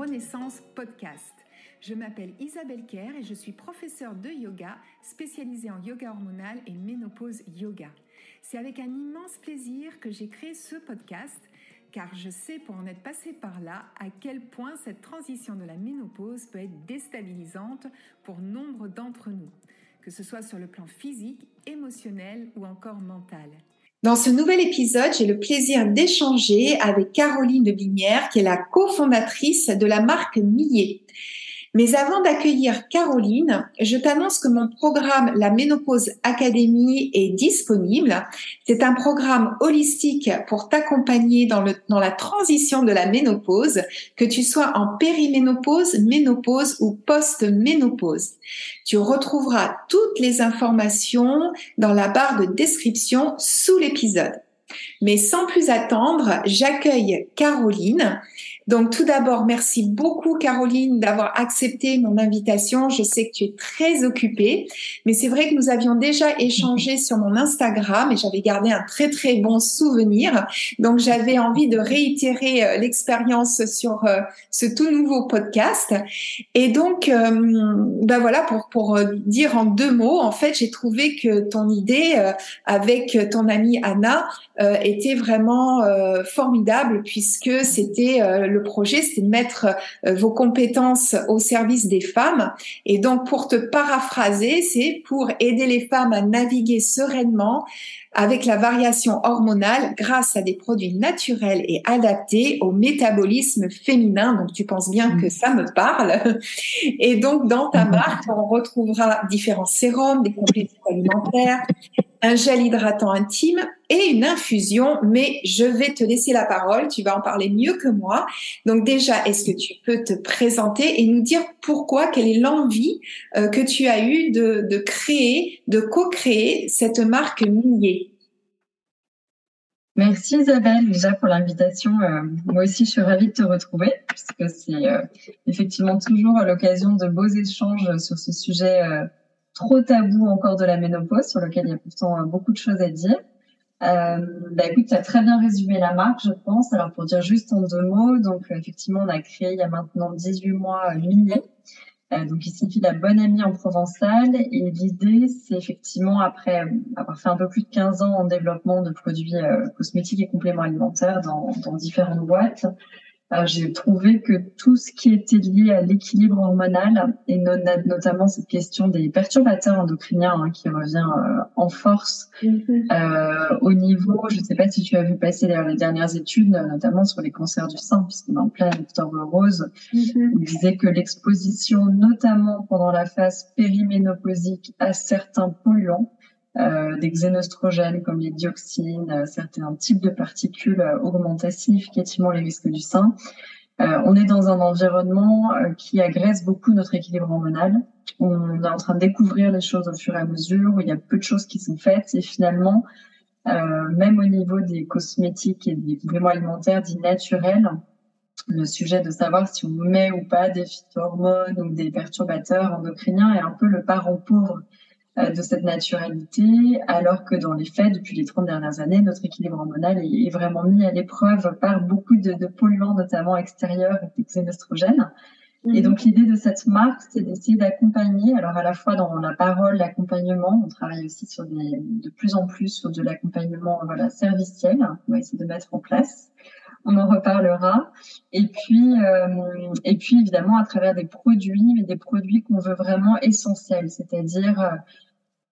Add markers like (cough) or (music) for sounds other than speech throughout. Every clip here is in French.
Renaissance Podcast. Je m'appelle Isabelle Kerr et je suis professeure de yoga spécialisée en yoga hormonal et ménopause yoga. C'est avec un immense plaisir que j'ai créé ce podcast car je sais pour en être passée par là à quel point cette transition de la ménopause peut être déstabilisante pour nombre d'entre nous, que ce soit sur le plan physique, émotionnel ou encore mental. Dans ce nouvel épisode, j'ai le plaisir d'échanger avec Caroline Binière, qui est la cofondatrice de la marque Millet. Mais avant d'accueillir Caroline, je t'annonce que mon programme La Ménopause Academy est disponible. C'est un programme holistique pour t'accompagner dans, dans la transition de la ménopause, que tu sois en périménopause, ménopause ou post-ménopause. Tu retrouveras toutes les informations dans la barre de description sous l'épisode. Mais sans plus attendre, j'accueille Caroline donc tout d'abord, merci beaucoup Caroline d'avoir accepté mon invitation. Je sais que tu es très occupée, mais c'est vrai que nous avions déjà échangé sur mon Instagram et j'avais gardé un très très bon souvenir. Donc j'avais envie de réitérer euh, l'expérience sur euh, ce tout nouveau podcast. Et donc euh, ben voilà pour pour dire en deux mots, en fait, j'ai trouvé que ton idée avec ton amie Anna était vraiment formidable puisque c'était le projet, c'est de mettre euh, vos compétences au service des femmes. Et donc, pour te paraphraser, c'est pour aider les femmes à naviguer sereinement avec la variation hormonale grâce à des produits naturels et adaptés au métabolisme féminin. Donc tu penses bien que ça me parle. Et donc dans ta (laughs) marque, on retrouvera différents sérums, des compléments alimentaires, un gel hydratant intime et une infusion, mais je vais te laisser la parole, tu vas en parler mieux que moi. Donc déjà, est-ce que tu peux te présenter et nous dire pourquoi, quelle est l'envie euh, que tu as eue de, créer, de co-créer cette marque Millier Merci Isabelle déjà pour l'invitation. Euh, moi aussi, je suis ravie de te retrouver puisque c'est euh, effectivement toujours l'occasion de beaux échanges sur ce sujet trop tabou encore de la ménopause, sur lequel il y a pourtant euh, beaucoup de choses à dire. Euh, bah écoute, tu as très bien résumé la marque, je pense. Alors pour dire juste en deux mots, donc effectivement, on a créé il y a maintenant 18 mois Millet, euh, donc il signifie la bonne amie en provençal. Et l'idée, c'est effectivement après avoir fait un peu plus de 15 ans en développement de produits euh, cosmétiques et compléments alimentaires dans différentes boîtes, j'ai trouvé que tout ce qui était lié à l'équilibre hormonal, et notamment cette question des perturbateurs endocriniens hein, qui revient euh, en force mm-hmm. euh, au niveau, je ne sais pas si tu as vu passer les dernières études, notamment sur les cancers du sein, puisqu'on est en plein octobre rose, mm-hmm. il disait que l'exposition, notamment pendant la phase périménopausique, à certains polluants, euh, des xénostrogènes comme les dioxines, euh, certains types de particules euh, augmentent significativement les risques du sein. on est dans un environnement qui agresse beaucoup notre équilibre hormonal. On est en train de découvrir les choses au fur et à mesure, où il y a peu de choses qui sont faites et finalement, même au niveau des cosmétiques et des compléments alimentaires dits naturels, le sujet de savoir si on met ou pas des phytohormones ou des perturbateurs endocriniens est un peu le parent pauvre euh, de cette naturalité, alors que dans les faits, depuis les 30 dernières années, notre équilibre hormonal est, vraiment mis à l'épreuve par beaucoup de, de polluants, notamment extérieurs et xénostrogènes. Et mhm. donc l'idée de cette marque, c'est d'essayer d'accompagner, alors à la fois dans la parole, l'accompagnement, on travaille aussi sur des, de plus en plus sur de l'accompagnement voilà serviciel, on va essayer de mettre en place. On en reparlera. Et puis, euh, et puis évidemment à travers des produits, mais des produits qu'on veut vraiment essentiels, c'est-à-dire euh,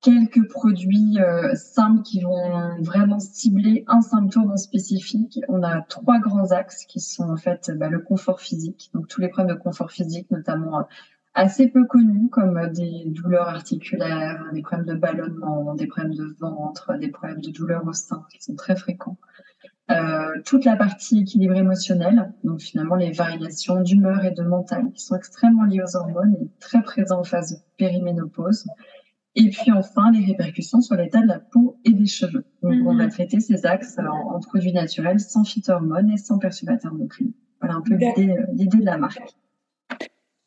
quelques produits euh, simples qui vont vraiment cibler un symptôme en spécifique. On a trois grands axes qui sont en fait bah, le confort physique, donc tous les problèmes de confort physique, notamment euh, assez peu connus comme des douleurs articulaires, des problèmes de ballonnement, des problèmes de ventre, des problèmes de douleurs au sein qui sont très fréquents. Euh, toute la partie équilibre émotionnel, donc finalement les variations d'humeur et de mental qui sont extrêmement liées aux hormones et très présents en phase de périménopause. Et puis enfin, les répercussions sur l'état de la peau et des cheveux. Donc, on va mhm. traiter ces axes en, produits naturels, sans phytohormones et sans perturbateurs endocriniens. Voilà un peu l'idée, euh, l'idée de la marque.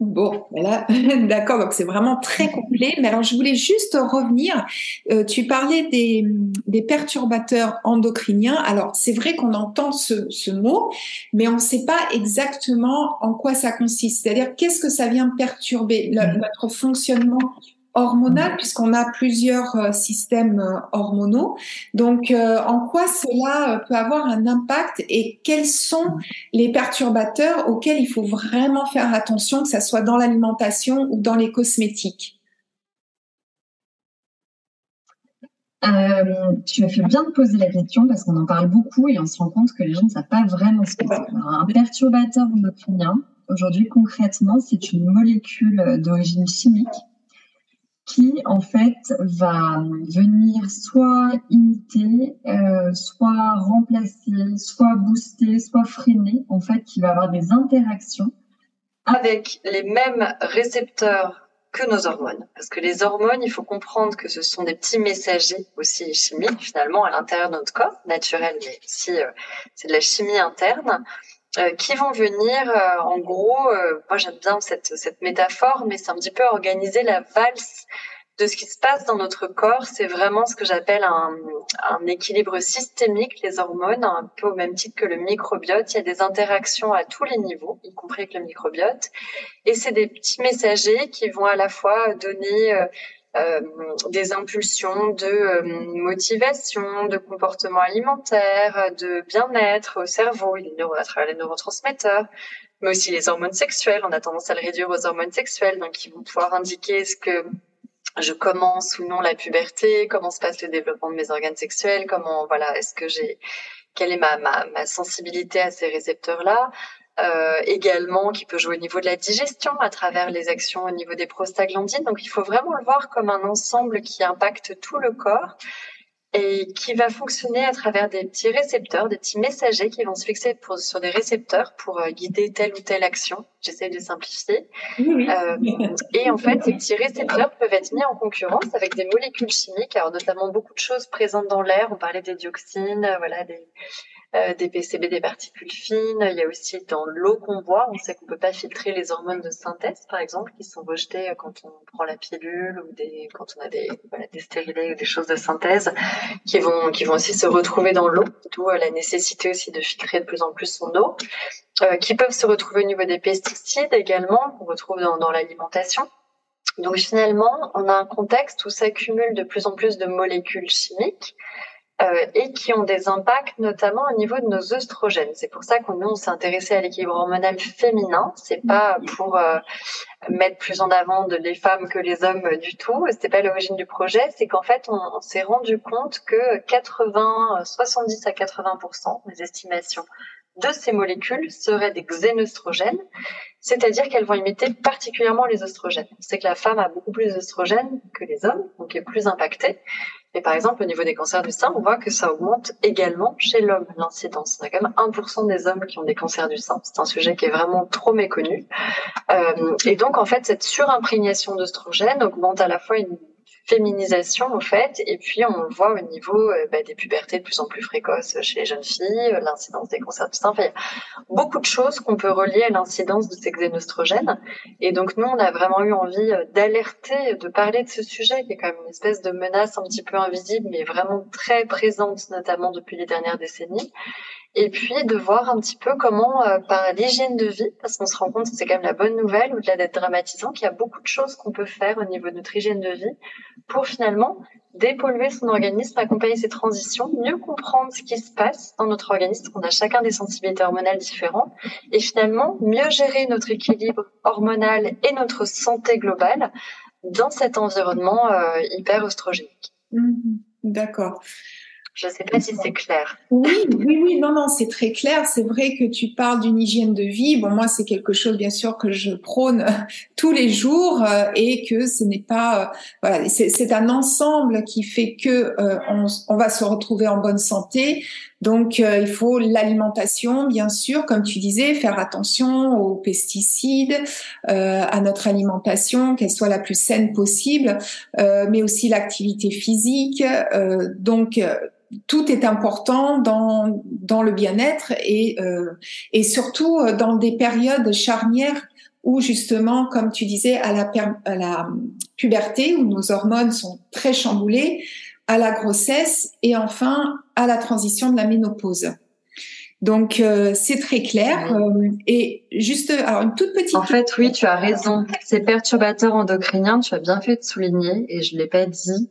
Bon, voilà, (laughs) d'accord, donc c'est vraiment très complet. Mais alors, je voulais juste revenir. Euh, tu parlais des, des, perturbateurs endocriniens. Alors, c'est vrai qu'on entend ce, ce, mot, mais on ne sait pas exactement en quoi ça consiste. C'est-à-dire, qu'est-ce que ça vient perturber? Le, mmh. notre fonctionnement hormonal puisqu'on a plusieurs euh, systèmes euh, hormonaux. Donc, euh, en quoi cela peut avoir un impact et quels sont les perturbateurs auxquels il faut vraiment faire attention, que ce soit dans l'alimentation ou dans les cosmétiques? Tu as fait bien de poser la question parce qu'on en parle beaucoup et on se rend compte que les gens ne savent pas vraiment ce que c'est. Un perturbateur endocrinien, aujourd'hui concrètement, c'est une molécule d'origine chimique qui en fait va venir soit imiter, euh, soit remplacer, soit booster, soit freiner, en fait, qui va avoir des interactions avec les mêmes récepteurs que nos hormones. Parce que les hormones, il faut comprendre que ce sont des petits messagers aussi chimiques finalement à l'intérieur de notre corps, naturel, mais aussi euh, c'est de la chimie interne. Euh, qui vont venir, euh, en gros, euh, moi j'aime bien cette, cette métaphore, mais c'est un petit peu organiser la valse de ce qui se passe dans notre corps. C'est vraiment ce que j'appelle un, un, équilibre systémique, les hormones, un peu au même titre que le microbiote. Il y a des interactions à tous les niveaux, y compris avec le microbiote. Et c'est des petits messagers qui vont à la fois donner euh, des impulsions de euh, motivation, de comportement alimentaire, de bien-être au cerveau, les à travers les neurotransmetteurs, mais aussi les hormones sexuelles. On a tendance à le réduire aux hormones sexuelles, donc ils vont pouvoir indiquer ce que je commence ou non la puberté, comment se passe le développement de mes organes sexuels, comment voilà, est-ce que j'ai quelle est ma, ma, ma sensibilité à ces récepteurs-là, euh, également qui peut jouer au niveau de la digestion à travers les actions au niveau des prostaglandines. Donc il faut vraiment le voir comme un ensemble qui impacte tout le corps et qui va fonctionner à travers des petits récepteurs, des petits messagers qui vont se fixer pour, sur des récepteurs pour euh, guider telle ou telle action. J'essaie de simplifier. Euh, et en fait, ces petits récepteurs peuvent être mis en concurrence avec des molécules chimiques, alors notamment beaucoup de choses présentes dans l'air. On parlait des dioxines, voilà, des, euh, des PCB, des particules fines. Il y a aussi dans l'eau qu'on boit, on sait qu'on peut pas filtrer les hormones de synthèse, par exemple, qui sont rejetées quand on prend la pilule ou des, quand on a des, voilà, des stérilés ou des choses de synthèse, qui vont, qui vont aussi se retrouver dans l'eau, d'où euh, la nécessité aussi de filtrer de plus en plus son eau, euh, qui peuvent se retrouver au niveau des pesticides également, qu'on retrouve dans, dans l'alimentation. Donc finalement, on a un contexte où s'accumulent de plus en plus de molécules chimiques euh, et qui ont des impacts notamment au niveau de nos œstrogènes. C'est pour ça qu'on nous on s'est intéressé à l'équilibre hormonal féminin. C'est pas pour euh, mettre plus en avant de les femmes que les hommes du tout. C'était pas l'origine du projet. C'est qu'en fait on, on s'est rendu compte que 80, 70 à 80 des estimations de ces molécules seraient des xénoestrogènes, c'est-à-dire qu'elles vont imiter particulièrement les oestrogènes. C'est que la femme a beaucoup plus d'oestrogènes que les hommes, donc est plus impactée. Et par exemple, au niveau des cancers du sein, on voit que ça augmente également chez l'homme, l'incidence. On a quand même 1% des hommes qui ont des cancers du sein. C'est un sujet qui est vraiment trop méconnu. Euh, et donc, en fait, cette surimprégnation d'oestrogènes augmente à la fois une féminisation en fait, et puis on le voit au niveau euh, bah, des pubertés de plus en plus précoces chez les jeunes filles, euh, l'incidence des cancers du sein. Enfin, il y a beaucoup de choses qu'on peut relier à l'incidence de ces xénostrogènes. Et donc nous, on a vraiment eu envie euh, d'alerter, de parler de ce sujet qui est quand même une espèce de menace un petit peu invisible, mais vraiment très présente, notamment depuis les dernières décennies et puis de voir un petit peu comment, euh, par l'hygiène de vie, parce qu'on se rend compte que c'est quand même la bonne nouvelle, au-delà d'être dramatisant, qu'il y a beaucoup de choses qu'on peut faire au niveau de notre hygiène de vie pour finalement dépolluer son organisme, accompagner ses transitions, mieux comprendre ce qui se passe dans notre organisme, qu'on a chacun des sensibilités hormonales différentes, et finalement mieux gérer notre équilibre hormonal et notre santé globale dans cet environnement euh, hyper oestrogénique. Mmh D'accord. Je ne sais pas si c'est clair. Oui, oui, oui, non, non, c'est très clair. C'est vrai que tu parles d'une hygiène de vie. Bon, moi, c'est quelque chose, bien sûr, que je prône (laughs) tous les jours euh, et que ce n'est pas, euh, voilà, c'est un ensemble qui fait que euh, on, on, va se retrouver en bonne santé. Donc, il faut l'alimentation, bien sûr, comme tu disais, faire attention aux pesticides, à notre alimentation, qu'elle soit la plus saine possible, mais aussi l'activité physique. donc tout est important dans, dans le bien-être et, euh, et surtout euh, dans des périodes charnières ou justement, comme tu disais, à la, à la puberté où nos hormones sont très chamboulées, à la grossesse et enfin à la transition de la ménopause. Donc euh, c'est très clair. Euh, et juste, alors une toute petite. En fait, oui, tu as raison. Ces perturbateurs endocriniens, tu as bien fait de souligner, et je l'ai pas dit.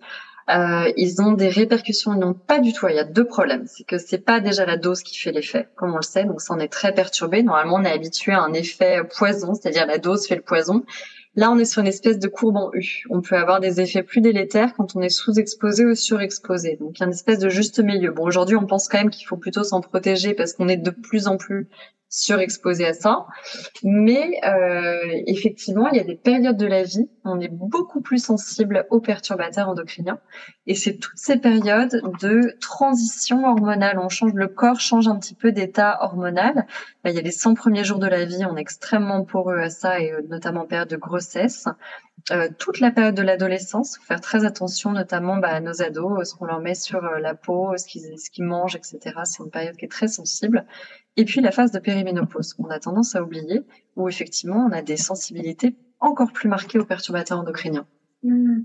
Euh, ils ont des répercussions, ils n'ont pas du tout. Il y a deux problèmes. C'est que c'est pas déjà la dose qui fait l'effet, comme on le sait. Donc ça, on est très perturbé. Normalement, on est habitué à un effet poison, c'est-à-dire la dose fait le poison. Là, on est sur une espèce de courbe en U. On peut avoir des effets plus délétères quand on est sous-exposé ou surexposé. Donc, il y a une espèce de juste milieu. Bon, aujourd'hui, on pense quand même qu'il faut plutôt s'en protéger parce qu'on est de plus en plus surexposé à ça. Mais euh, effectivement, il y a des périodes de la vie où on est beaucoup plus sensible aux perturbateurs endocriniens. Et c'est toutes ces périodes de transition hormonale. On change, le corps change un petit peu d'état hormonal. il y a les 100 premiers jours de la vie, on est extrêmement poreux à ça, et euh, notamment en période de grossesse. Euh, toute la période de l'adolescence, faut faire très attention, notamment bah, à nos ados, ce qu'on leur met sur euh, la peau, ce qu'ils ce qu'ils mangent, etc. C'est une période qui est très sensible. Et puis la phase de périménopause, on a tendance à oublier, où effectivement on a des sensibilités encore plus marquées aux perturbateurs endocriniens. Mmh.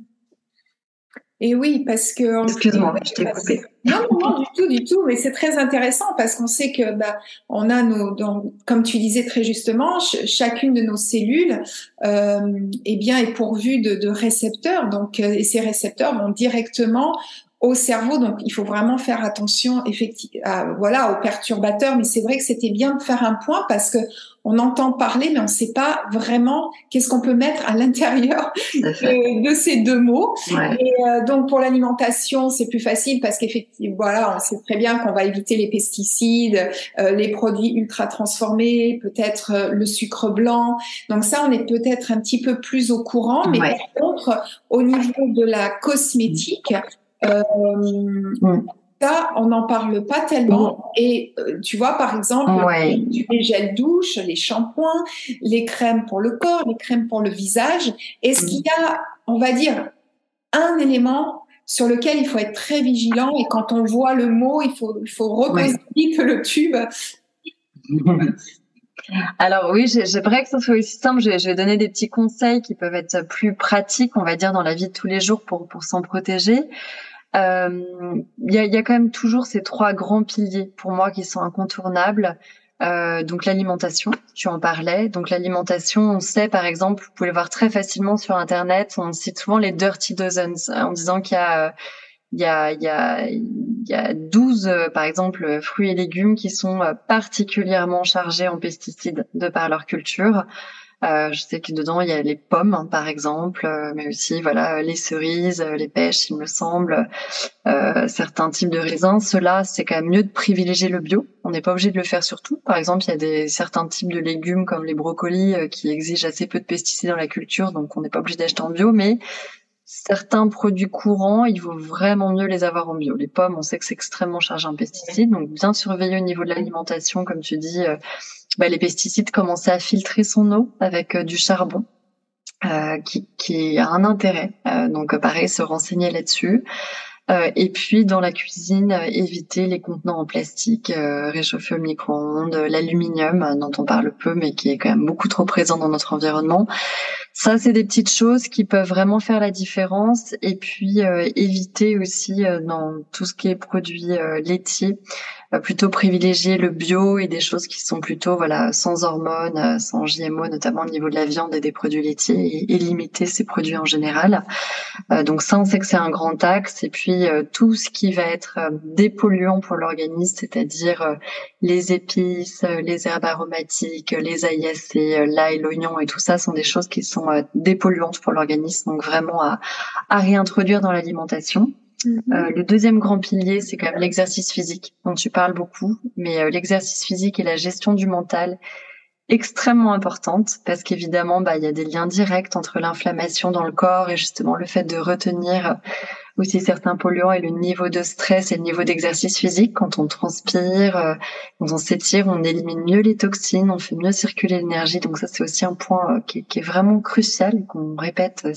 Et oui, parce que. Excuse-moi, je t'ai coupé. Non, non, du tout, du tout. Mais c'est très intéressant parce qu'on sait que, bah, on a nos, comme tu disais très justement, chacune de nos cellules, euh, eh bien, est pourvue de, de récepteurs. Donc, euh, et ces récepteurs vont directement au cerveau. Donc, il faut vraiment faire attention, effectivement, voilà, aux perturbateurs. Mais c'est vrai que c'était bien de faire un point parce que on entend parler, mais on ne sait pas vraiment qu'est-ce qu'on peut mettre à l'intérieur de, ces deux mots. Et euh, donc, pour l'alimentation, c'est plus facile parce qu'effectivement, voilà, on sait très bien qu'on va éviter les pesticides, euh, les produits ultra transformés, peut-être euh, le sucre blanc. Donc ça, on est peut-être un petit peu plus au courant. Mais par contre, au niveau de la cosmétique, euh, ça, on n'en parle pas tellement. Et euh, tu vois, par exemple, les gels douche, les shampoings, les crèmes pour le corps, les crèmes pour le visage. Est-ce qu'il y a, on va dire, un élément sur lequel il faut être très vigilant et quand on voit le mot, il faut, il faut reposer que le tube. (laughs) Alors oui, j'aimerais que ce soit aussi simple. Je, vais donner des petits conseils qui peuvent être plus pratiques, on va dire, dans la vie de tous les jours pour, pour s'en protéger. Il euh, y, a, y, a, quand même toujours ces trois grands piliers pour moi qui sont incontournables. Euh, donc l'alimentation, tu en parlais. Donc l'alimentation, on sait par exemple, vous pouvez le voir très facilement sur Internet, on cite souvent les dirty dozens en disant qu'il y a il y a, il y a, il y a 12, par exemple, fruits et légumes qui sont particulièrement chargés en pesticides de par leur culture. Euh, je sais que dedans il y a les pommes, hein, par exemple, euh, mais aussi voilà les cerises, euh, les pêches, il me semble, certains types de raisins. Cela, c'est quand même mieux de privilégier le bio. On n'est pas obligé de le faire sur tout. Par exemple, il y a des certains types de légumes comme les brocolis qui exigent assez peu de pesticides dans la culture, donc on n'est pas obligé d'acheter en bio, mais certains produits courants, il vaut vraiment mieux les avoir en bio. Les pommes, on sait que c'est extrêmement chargé en pesticides, donc bien surveiller au niveau de l'alimentation, comme tu dis, bah, les pesticides commençaient à filtrer son eau avec euh, du charbon. Euh, qui, qui, a un intérêt. Euh, donc pareil, se renseigner là-dessus. Euh, et puis dans la cuisine, éviter les contenants en plastique, euh, réchauffer au micro-ondes, l'aluminium dont on parle peu mais qui est quand même beaucoup trop présent dans notre environnement. Ça, c'est des petites choses qui peuvent vraiment faire la différence. Et puis éviter aussi dans tout ce qui est produit laitier, plutôt privilégier le bio et des choses qui sont plutôt voilà sans hormones, sans GMO, notamment au niveau de la viande et des produits laitiers, et, limiter ces produits en général. donc ça, on sait que c'est un grand axe. Et puis euh, tout ce qui va être euh, dépolluant pour l'organisme, c'est-à-dire euh, les épices, les herbes aromatiques, les aillacées, l'ail, l'oignon et tout ça sont des choses qui sont dépolluantes pour l'organisme, donc vraiment à, à réintroduire dans l'alimentation. Mm-hmm. le deuxième grand pilier, c'est quand même l'exercice physique, dont tu parles beaucoup, mais l'exercice physique et la gestion du mental extrêmement importante parce qu'évidemment, bah, il y a des liens directs entre l'inflammation dans le corps et justement le fait de retenir aussi certains polluants et le niveau de stress et le niveau d'exercice physique. Quand on transpire, euh, quand on s'étire, on élimine mieux les toxines, on fait mieux circuler l'énergie. Donc ça, c'est aussi un point euh, qui, qui, est vraiment crucial qu'on répète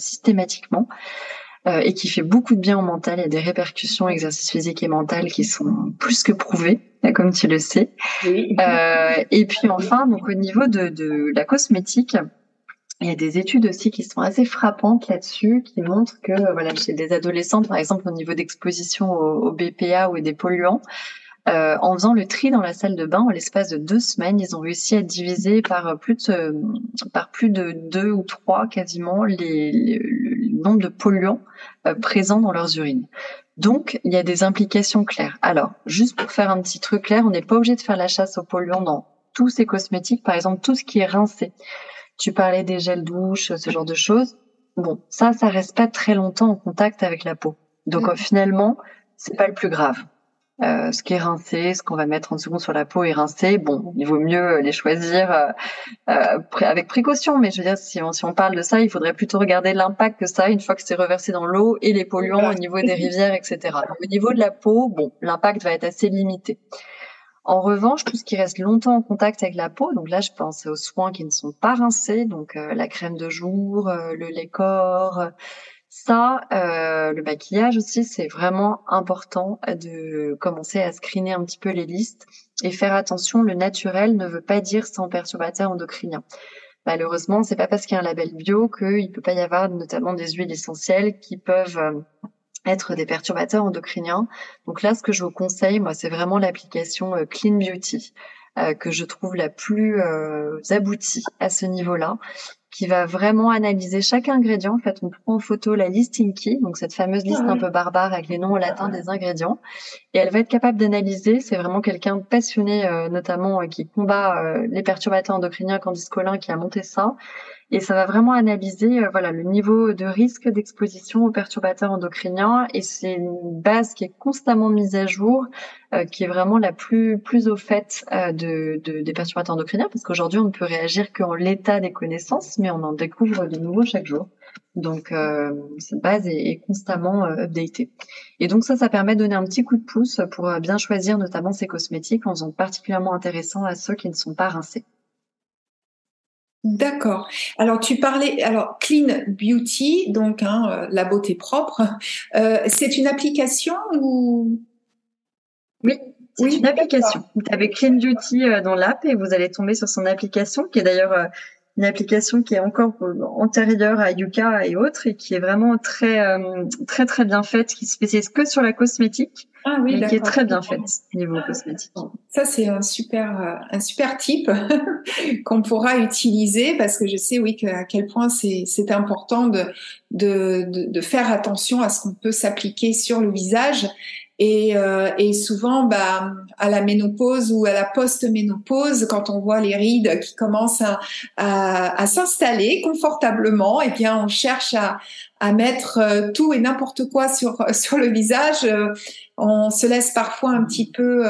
euh, et qui fait beaucoup de bien au mental. Il y a des répercussions exercice physique et mental qui sont plus que prouvées, comme tu le sais. Oui. Euh, et puis enfin, donc au niveau de, de la cosmétique, il y a des études aussi qui sont assez frappantes là-dessus, qui montrent que voilà, chez des adolescents, par exemple au niveau d'exposition au, BPA ou des polluants, euh, en faisant le tri dans la salle de bain, en l'espace de deux semaines, ils ont réussi à diviser par plus de par plus de deux ou trois quasiment les, le nombre de polluants euh, présents dans leurs urines. Donc, il y a des implications claires. Alors, juste pour faire un petit truc clair, on n'est pas obligé de faire la chasse aux polluants dans tous ces cosmétiques, par exemple tout ce qui est rincé. Tu parlais des gels douches, ce genre de choses. Bon, ça, ça reste pas très longtemps en contact avec la peau. Donc mm. finalement, c'est pas le plus grave. Euh, ce qui est rincé, ce qu'on va mettre en seconde sur la peau est rincé. Bon, il vaut mieux les choisir euh, euh, avec précaution, mais je veux dire, si on, si on parle de ça, il faudrait plutôt regarder l'impact que ça a une fois que c'est reversé dans l'eau et les polluants au niveau des rivières, etc. au niveau de la peau, bon, l'impact va être assez limité. En revanche, tout ce qui reste longtemps en contact avec la peau, donc là je pense aux soins qui ne sont pas rincés, donc euh, la crème de jour, euh, le lait corps, ça, euh, le maquillage aussi, c'est vraiment important de commencer à screener un petit peu les listes et faire attention. Le naturel ne veut pas dire sans perturbateur endocrinien. Malheureusement, c'est pas parce qu'il y a un label bio qu'il peut pas y avoir notamment des huiles essentielles qui peuvent être des perturbateurs endocriniens. Donc là, ce que je vous conseille, moi, c'est vraiment l'application euh, Clean Beauty euh, que je trouve la plus euh, aboutie à ce niveau-là, qui va vraiment analyser chaque ingrédient. En fait, on prend en photo la liste Inky, donc cette fameuse liste un peu barbare avec les noms latins des ingrédients, et elle va être capable d'analyser. C'est vraiment quelqu'un de passionné, notamment qui combat les perturbateurs endocriniens, Candice Colin, qui a monté ça. Et ça va vraiment analyser euh, voilà le niveau de risque d'exposition aux perturbateurs endocriniens. Et c'est une base qui est constamment mise à jour euh, qui est vraiment la plus plus au fait euh, de, de, des perturbateurs endocriniens. Parce qu'aujourd'hui on ne peut réagir qu'en l'état des connaissances mais on en découvre de nouveaux chaque jour. Donc cette base est, est constamment updatée. Et donc ça ça permet de donner un petit coup de pouce pour bien choisir notamment ces cosmétiques en faisant particulièrement intéressant à ceux qui ne sont pas rincés. D'accord. Alors tu parlais, alors Clean Beauty, donc hein, euh, la beauté propre, euh, c'est une application ou? Oui, c'est une application. Vous avez Clean Beauty euh, dans l'app et vous allez tomber sur son application, qui est d'ailleurs une application qui est encore antérieure à Yuka et autres et qui est vraiment très très très bien faite, qui se spécialise que sur la cosmétique ah oui, qui est très bien faite niveau cosmétique. Ça c'est un super euh, un super type (laughs) qu'on pourra utiliser parce que je sais oui que, à quel point c'est c'est important de, de, de de faire attention à ce qu'on peut s'appliquer sur le visage et, euh, et, souvent, bah, à la ménopause ou à la post-ménopause, quand on voit les rides qui commencent à, s'installer confortablement, et eh bien, on cherche à, à mettre euh, tout et n'importe quoi sur (laughs) sur le visage. On se laisse parfois un petit peu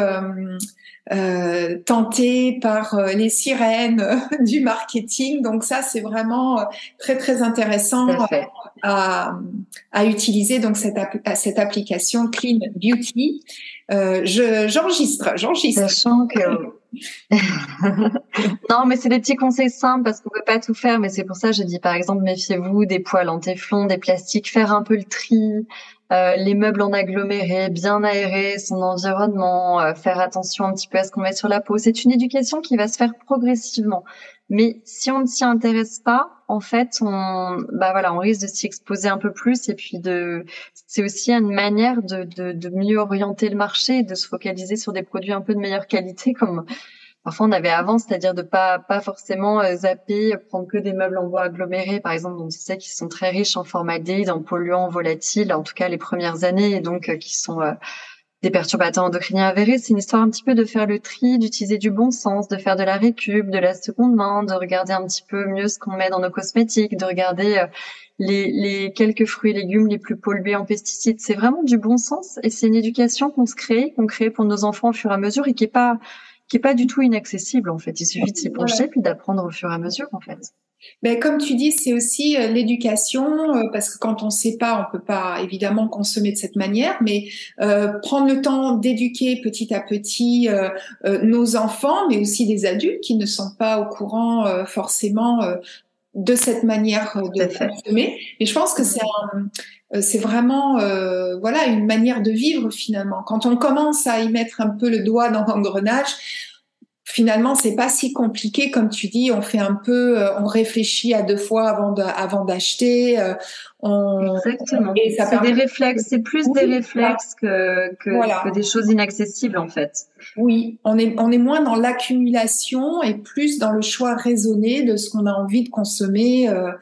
euh, euh, tenté par euh, les sirènes (laughs) du marketing. Donc ça, c'est vraiment très très intéressant à, à, utiliser. Donc cette, cette application Clean Beauty. Euh, j'enregistre, j'enregistre. Sachant que (laughs) non, mais c'est des petits conseils simples parce qu'on peut pas tout faire. Mais c'est pour ça que je dis par exemple méfiez-vous des poils en téflon, des plastiques, faire un peu le tri, euh, les meubles en aggloméré, bien aérer son environnement, euh, faire attention un petit peu à ce qu'on met sur la peau. C'est une éducation qui va se faire progressivement. Mais si on ne s'y intéresse pas, en fait, on, bah voilà, on risque de s'y exposer un peu plus. Et puis de, c'est aussi une manière de, de, de mieux orienter le marché, de se focaliser sur des produits un peu de meilleure qualité, comme parfois on avait avant, c'est-à-dire de pas pas forcément euh, zapper, prendre que des meubles en bois agglomérés, par exemple, dont on sait qu'ils sont très riches en formaldéhyde, en polluants volatiles, en tout cas les premières années, et donc euh, qui sont euh, des perturbateurs endocriniens avérés. C'est une histoire un petit peu de faire le tri, d'utiliser du bon sens, de faire de la récup, de la seconde main, de regarder un petit peu mieux ce qu'on met dans nos cosmétiques, de regarder les, les, quelques fruits et légumes les plus pollués en pesticides. C'est vraiment du bon sens et c'est une éducation qu'on se crée, qu'on crée pour nos enfants au fur et à mesure et qui est pas qui est pas du tout inaccessible en fait. Il suffit de s'y pencher puis d'apprendre au fur et à mesure en fait. Ben, comme tu dis, c'est aussi euh, l'éducation, euh, parce que quand on ne sait pas, on peut pas évidemment consommer de cette manière, mais euh, prendre le temps d'éduquer petit à petit euh, nos enfants, mais aussi des adultes qui ne sont pas au courant forcément de cette manière de consommer. Et je pense que c'est c'est vraiment voilà une manière de vivre finalement. Quand on commence à y mettre un peu le doigt dans l'engrenage, finalement, c'est pas si compliqué comme tu dis. On fait un peu, euh, on réfléchit à deux fois avant de, avant d'acheter. Euh, on, Exactement. c'est des réflexes, c'est plus des réflexes que que, que, des choses inaccessibles en fait. Oui, on est on est moins dans l'accumulation et plus dans le choix raisonné de ce qu'on a envie de consommer. Euh,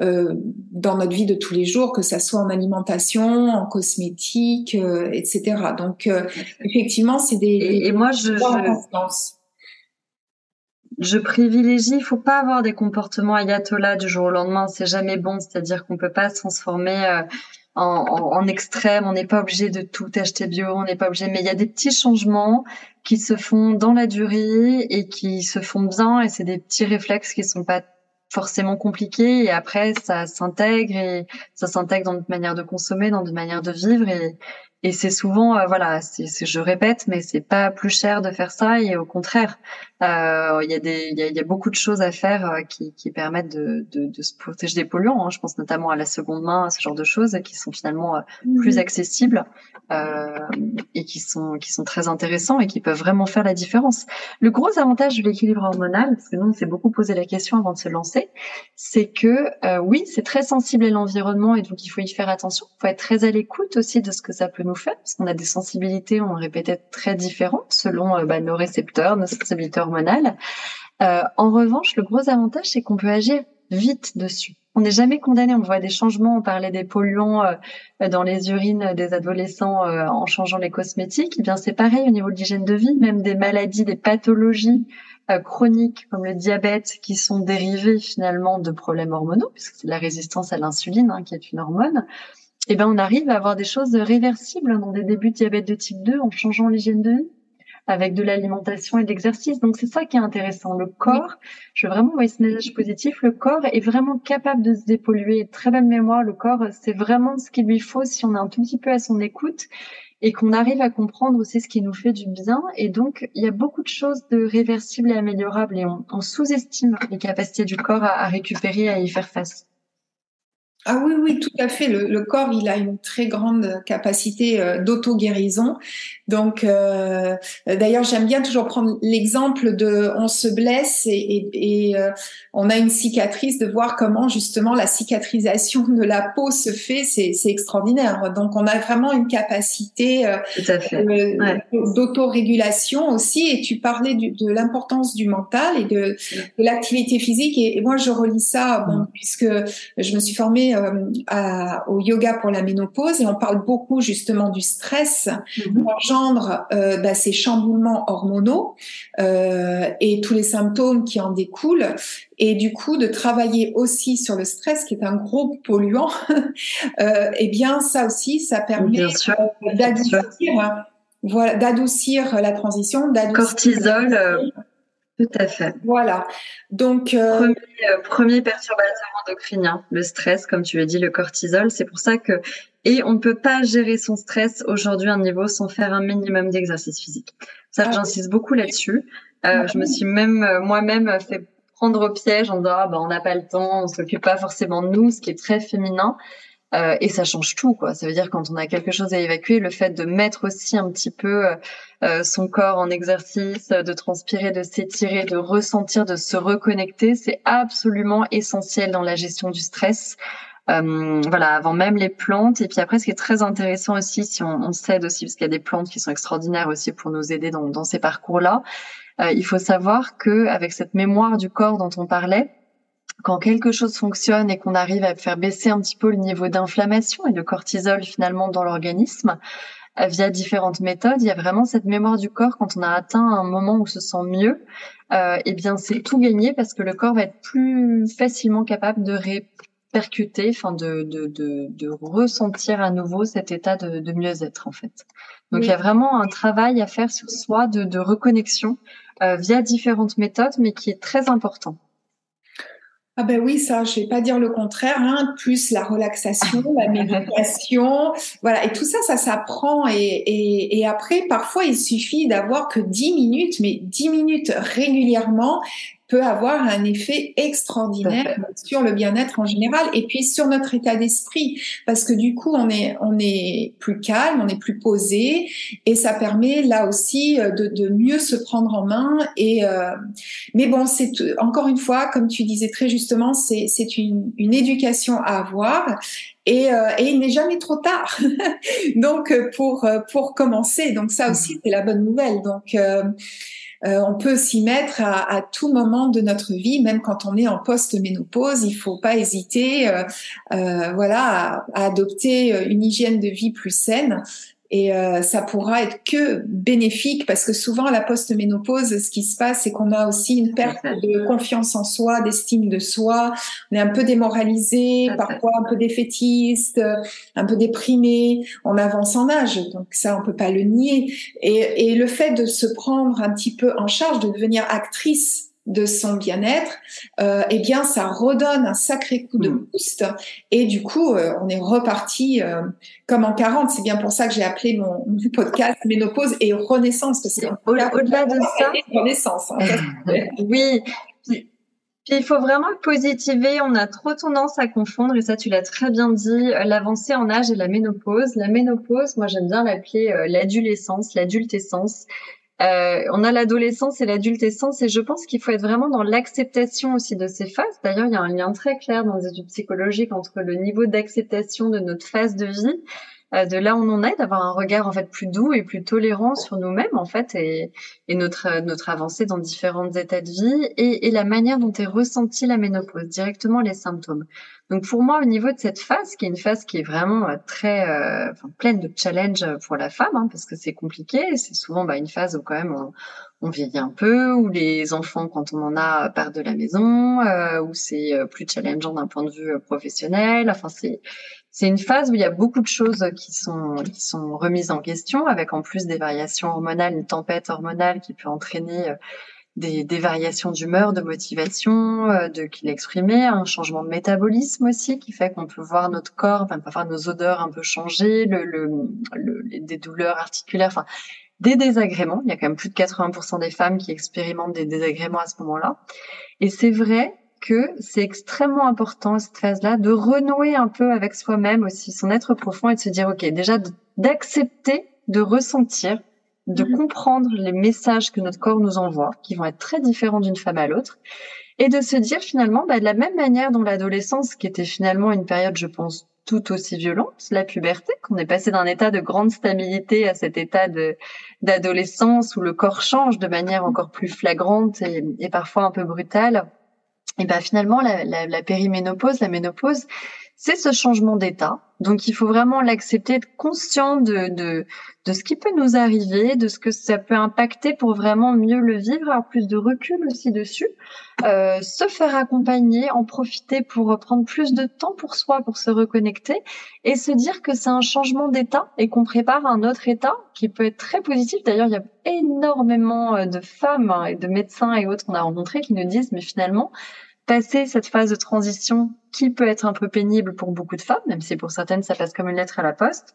euh, dans notre vie de tous les jours, que ça soit en alimentation, en cosmétique, euh, etc. Donc euh, effectivement, c'est des et, moi je, je, je privilégie, il faut pas avoir des comportements ayatollah du jour au lendemain, c'est jamais bon, c'est-à-dire qu'on peut pas se transformer en, en, en, extrême, on n'est pas obligé de tout acheter bio, on n'est pas obligé, mais il y a des petits changements qui se font dans la durée et qui se font bien et c'est des petits réflexes qui sont pas forcément compliqué et après ça s'intègre et ça s'intègre dans notre manière de consommer, dans notre manière de vivre et, et c'est souvent euh, voilà, c'est, je répète, mais c'est pas plus cher de faire ça et au contraire, euh, il y a des y a, y a, beaucoup de choses à faire euh, qui, qui permettent de, de, de, se protéger des polluants. Hein. Je pense notamment à la seconde main, ce genre de choses qui sont finalement euh, plus mhm. accessibles euh, et qui sont qui sont très intéressants et qui peuvent vraiment faire la différence. Le gros avantage de l'équilibre hormonal, parce que nous on s'est beaucoup posé la question avant de se lancer, c'est que oui, c'est très sensible à l'environnement et donc il faut y faire attention. Il faut être très à l'écoute aussi de ce que ça peut nous faire, parce qu'on a des sensibilités, on répétait, très différentes selon bah, nos récepteurs, nos sensibilités euh, en revanche, le gros avantage, c'est qu'on peut agir vite dessus. On n'est jamais condamné. On voit des changements. On parlait des polluants euh, dans les urines des adolescents euh, en changeant les cosmétiques. Eh bien, c'est pareil au niveau de l'hygiène de vie, même des maladies, des pathologies chroniques comme le diabète qui sont dérivées finalement de problèmes hormonaux, puisque c'est la résistance à l'insuline hein, qui est une hormone. Eh ben, on arrive à avoir des choses réversibles dans des débuts de diabète de type 2 en changeant l'hygiène de vie avec de l'alimentation et de l'exercice. Donc c'est ça qui est intéressant. Le corps, je veux vraiment envoyer ce message positif, le corps est vraiment capable de se dépolluer. Très belle mémoire, le corps, c'est vraiment ce qu'il lui faut si on est un tout petit peu à son écoute et qu'on arrive à comprendre aussi ce qui nous fait du bien. Et donc, il y a beaucoup de choses de réversibles et améliorables et on, sous-estime les capacités du corps à, à récupérer, et à y faire face. Ah oui, oui, tout à fait. Le, corps, il a une très grande capacité euh, d'auto-guérison. Donc, euh, d'ailleurs, j'aime bien toujours prendre l'exemple de on se blesse et, et, euh, on a une cicatrice, de voir comment justement la cicatrisation de la peau se fait, c'est extraordinaire. Donc, on a vraiment une capacité d'auto-régulation aussi. Et tu parlais de l'importance du mental et de, de l'activité physique. Et, moi, je relis ça, bon, mm. puisque je me suis formée euh, au yoga pour la ménopause. Et on parle beaucoup justement du stress qui mhm. engendre euh, bah, ces chamboulements hormonaux euh, et tous les symptômes qui en découlent. Et du coup de travailler aussi sur le stress qui est un gros polluant (laughs) et eh bien ça aussi ça permet d'adoucir voilà d'adoucir la transition d'adoucir cortisol tout à fait. Voilà. Donc euh, premier, euh, premier, perturbateur endocrinien, le stress, comme tu l'as dit, le cortisol. C'est pour ça que et on ne peut pas gérer son stress aujourd'hui à un niveau sans faire un minimum d'exercice physique. Ça, ah j'insiste beaucoup là-dessus. Euh, je me suis même moi-même fait prendre au piège en disant ah, bah, on n'a pas le temps, on s'occupe pas forcément de nous, ce qui est très féminin. Euh, et ça change tout, quoi. Ça veut dire quand on a quelque chose à évacuer, le fait de mettre aussi un petit peu euh, euh, son corps en exercice, de transpirer, de s'étirer, de ressentir, de se reconnecter, c'est absolument essentiel dans la gestion du stress. voilà, avant même les plantes. Et puis après, ce qui est très intéressant aussi, si on, on s'aide aussi, parce qu'il y a des plantes qui sont extraordinaires aussi pour nous aider dans, dans ces parcours-là, il faut savoir que avec cette mémoire du corps dont on parlait, quand quelque chose fonctionne et qu'on arrive à faire baisser un petit peu le niveau d'inflammation et de cortisol finalement dans l'organisme, euh, via différentes méthodes, il y a vraiment cette mémoire du corps quand on a atteint un moment où on se sent mieux, euh, eh bien c'est tout gagné parce que le corps va être plus facilement capable de répercuter, enfin de, de, de, de ressentir à nouveau cet état de, de mieux-être en fait. Donc il y a vraiment un travail à faire sur soi de, de reconnexion euh, via différentes méthodes, mais qui est très important. Ah ben oui, ça, je vais pas dire le contraire, hein, plus la relaxation, la (laughs) méditation, voilà, et tout ça, ça s'apprend et, et, et, après, parfois, il suffit d'avoir que 10 minutes, mais 10 minutes régulièrement, peut avoir un effet extraordinaire sur le bien-être en général et puis sur notre état d'esprit parce que du coup on est on est plus calme, on est plus posé et ça permet là aussi euh, de, de mieux se prendre en main et euh, mais bon c'est encore une fois comme tu disais très justement c'est c'est une, une éducation à avoir et, euh, et, il n'est jamais trop tard. (laughs) donc pour pour commencer, donc ça aussi c'est la bonne nouvelle. Donc euh, euh, on peut s'y mettre à, tout moment de notre vie, même quand on est en post-ménopause. Il faut pas hésiter, euh, euh voilà, à, adopter une hygiène de vie plus saine. Et euh, ça pourra être que bénéfique parce que souvent la post-ménopause, ce qui se passe, c'est qu'on a aussi une perte de confiance en soi, d'estime de soi. On est un peu démoralisé, parfois un peu défaitiste, un peu déprimé. On avance en âge, donc ça on peut pas le nier. Et, et le fait de se prendre un petit peu en charge, de devenir actrice de son bien-être, euh, eh bien, ça redonne un sacré coup de mm. boost. Et du coup, euh, on est reparti euh, comme en 40. C'est bien pour ça que j'ai appelé mon, podcast (laughs) Ménopause et Renaissance. Parce au-delà de ça, Renaissance. Hein, (laughs) oui. Puis, il faut vraiment positiver. On a trop tendance à confondre, et ça, tu l'as très bien dit, l'avancée en âge et la ménopause. La ménopause, moi, j'aime bien l'appeler l'adolescence, l'adultescence. Euh, on a l'adolescence et l'adultescence et je pense qu'il faut être vraiment dans l'acceptation aussi de ces phases. D'ailleurs, il y a un lien très clair dans les études psychologiques entre le niveau d'acceptation de notre phase de vie, de là où on en est, d'avoir un regard en fait plus doux et plus tolérant sur nous-mêmes en fait et, notre notre avancée dans différents états de vie et, et la manière dont est ressentie la ménopause, directement les symptômes. Donc pour moi, au niveau de cette phase, qui est une phase qui est vraiment euh, très euh, enfin, pleine de challenges pour la femme, hein, parce que c'est compliqué, c'est souvent bah, une phase où quand même on, on, vieillit un peu, où les enfants, quand on en a, partent de la maison, euh, où c'est euh, plus challengeant d'un point de vue professionnel. Enfin, c'est c'est une phase où il y a beaucoup de choses qui sont qui sont remises en question, avec en plus des variations hormonales, une tempête hormonale qui peut entraîner des, des variations d'humeur, de motivation, euh, de qu'il exprimait, un changement de métabolisme aussi qui fait qu'on peut voir notre corps, enfin parfois nos odeurs un peu changer, le, le, des douleurs articulaires, enfin des désagréments. Il y a quand même plus de 80% des femmes qui expérimentent des désagréments à ce moment-là. Et c'est vrai que c'est extrêmement important cette phase-là de renouer un peu avec soi-même aussi, son être profond et de se dire ok déjà d'accepter de ressentir de mhm. comprendre les messages que notre corps nous envoie, qui vont être très différents d'une femme à l'autre, et de se dire finalement, bah, de la même manière dont l'adolescence, qui était finalement une période, je pense, tout aussi violente, la puberté, qu'on est passé d'un état de grande stabilité à cet état de d'adolescence où le corps change de manière encore plus flagrante et, et parfois un peu brutale. Et ben finalement, la, la, la périménopause, la ménopause, c'est ce changement d'état. Donc il faut vraiment l'accepter, être conscient de, de, de ce qui peut nous arriver, de ce que ça peut impacter pour vraiment mieux le vivre, avoir plus de recul aussi dessus, euh, se faire accompagner, en profiter pour prendre plus de temps pour soi, pour se reconnecter et se dire que c'est un changement d'état et qu'on prépare un autre état qui peut être très positif. D'ailleurs, il y a énormément euh, de femmes et de médecins et autres qu'on a rencontrés qui nous disent, mais finalement, passer cette phase de transition qui peut être un peu pénible pour beaucoup de femmes, même si pour certaines ça passe comme une lettre à la poste,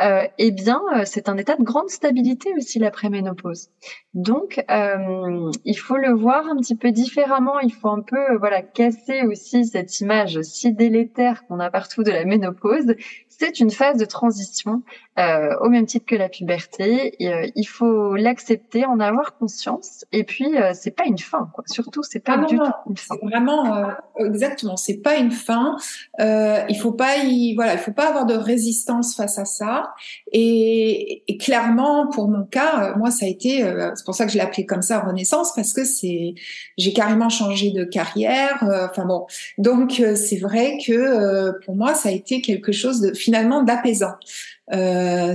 euh, eh bien, euh, c'est un état de grande stabilité aussi l'après-ménopause. Donc, euh, il faut le voir un petit peu différemment. Il faut un peu, euh, voilà, casser aussi cette image si délétère qu'on a partout de la ménopause. C'est une phase de transition, euh, au même titre que la puberté. Et, euh, il faut l'accepter, en avoir conscience. Et puis, c'est pas une fin, quoi. Surtout, c'est pas ah du tout une fin. Vraiment, exactement, c'est pas une fin. il faut pas, y, voilà, il faut pas avoir de résistance face à ça. Et, clairement, pour mon cas, euh, moi, ça a été, euh, c'est pour ça que je l'ai appelé comme ça Renaissance, parce que c'est, j'ai carrément changé de carrière. Euh, enfin bon, donc c'est vrai que pour moi, ça a été quelque chose de finalement d'apaisant.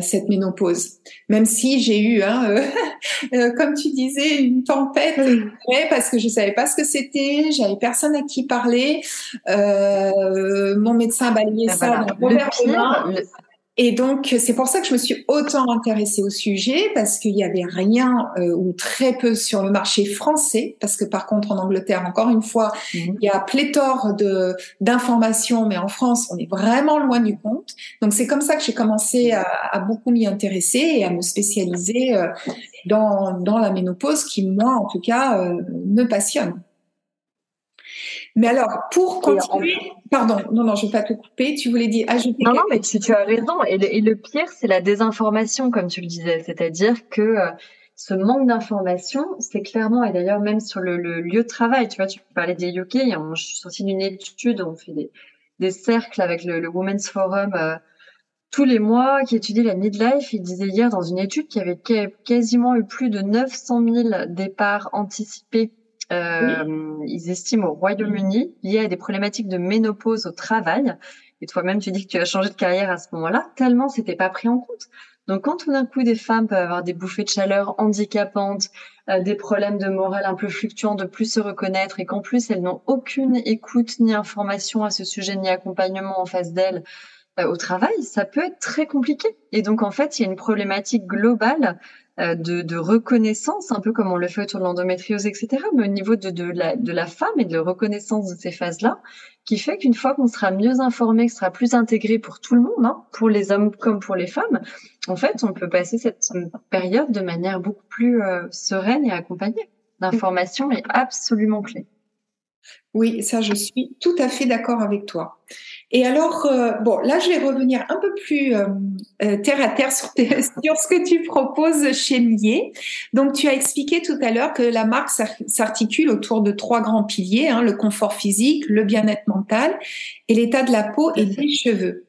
cette ménopause. Même si j'ai eu, hein, (laughs) comme tu disais, une tempête, parce que je savais pas ce que c'était, j'avais personne à qui parler. mon médecin balayait ah, ça dans et donc, c'est pour ça que je me suis autant intéressée au sujet, parce qu'il n'y avait rien euh, ou très peu sur le marché français, parce que par contre, en Angleterre, encore une fois, mhm. il y a pléthore de d'informations, mais en France, on est vraiment loin du compte. Donc, c'est comme ça que j'ai commencé à, à beaucoup m'y intéresser et à me spécialiser euh, dans, dans la ménopause, qui, moi, en tout cas, euh, me passionne. Mais alors, pour continuer, pardon, non, non, je ne vais pas te couper. Tu voulais dire ajouter. Non, non, mais tu, tu as raison. Et le, et le pire, c'est la désinformation, comme tu le disais. C'est-à-dire que euh, ce manque d'information, c'est clairement, et d'ailleurs même sur le, le, lieu de travail, tu vois, tu parlais des UK, je suis sortie d'une étude, on fait des, des cercles avec le, le Women's Forum euh, tous les mois qui étudie la midlife. Il disait hier dans une étude qu'il y avait quasiment eu plus de 900 000 départs anticipés euh, ils estiment au Royaume-Uni liés à des problématiques de ménopause au travail. Et toi-même, tu dis que tu as changé de carrière à ce moment-là, tellement c'était pas pris en compte. Donc, quand tout d'un coup, des femmes peuvent avoir des bouffées de chaleur handicapantes, euh, des problèmes de morale un peu fluctuants, de plus se reconnaître, et qu'en plus, elles n'ont aucune écoute ni information à ce sujet, ni accompagnement en face d'elles euh, au travail, ça peut être très compliqué. Et donc, en fait, il y a une problématique globale de, de, reconnaissance, un peu comme on le fait autour de l'endométriose, etc., mais au niveau de, de, la, de la femme et de la reconnaissance de ces phases-là, qui fait qu'une fois qu'on sera mieux informé, que sera plus intégré pour tout le monde, hein, pour les hommes comme pour les femmes, en fait, on peut passer cette période de manière beaucoup plus euh, sereine et accompagnée. L'information est absolument clé. Oui, ça, je suis tout à fait d'accord avec toi. Et alors, euh, bon, là, je vais revenir un peu plus euh, euh, terre à terre sur, (laughs) sur, ce que tu proposes chez Millet. Donc, tu as expliqué tout à l'heure que la marque s'articule autour de trois grands piliers hein, le confort physique, le bien-être mental et l'état de la peau et des cheveux.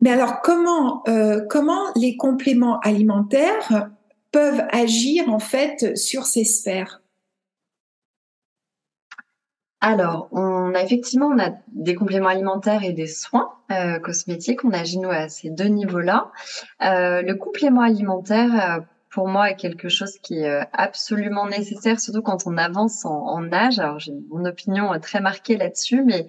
Mais alors, comment comment les compléments alimentaires peuvent agir en fait sur ces sphères? Alors, on a effectivement on a des compléments alimentaires et des soins euh, cosmétiques. On agit nous à ces deux niveaux-là. Euh, le complément alimentaire, euh, pour moi, est quelque chose qui est absolument nécessaire, surtout quand on avance en, âge. Alors, j'ai mon opinion très marquée là-dessus, mais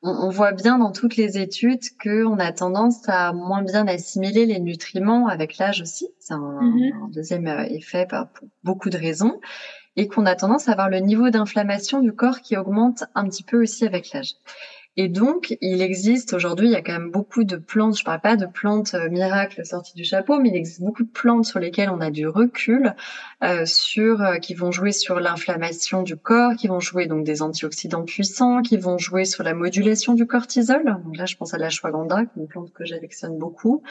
on, voit bien dans toutes les études qu'on a tendance à moins bien assimiler les nutriments avec l'âge aussi. C'est un, mm-hmm. un, deuxième effet pour beaucoup de raisons et qu'on a tendance à avoir le niveau d'inflammation du corps qui augmente un petit peu aussi avec l'âge. Et donc, il existe aujourd'hui, il y a quand même beaucoup de plantes, je parle pas de plantes euh, miracles sorties du chapeau, mais il existe beaucoup de plantes sur lesquelles on a du recul, euh, sur euh, qui vont jouer sur l'inflammation du corps, qui vont jouer donc des antioxydants puissants, qui vont jouer sur la modulation du cortisol. Donc là, je pense à la l'ashwagandha, une plante que j'affectionne beaucoup,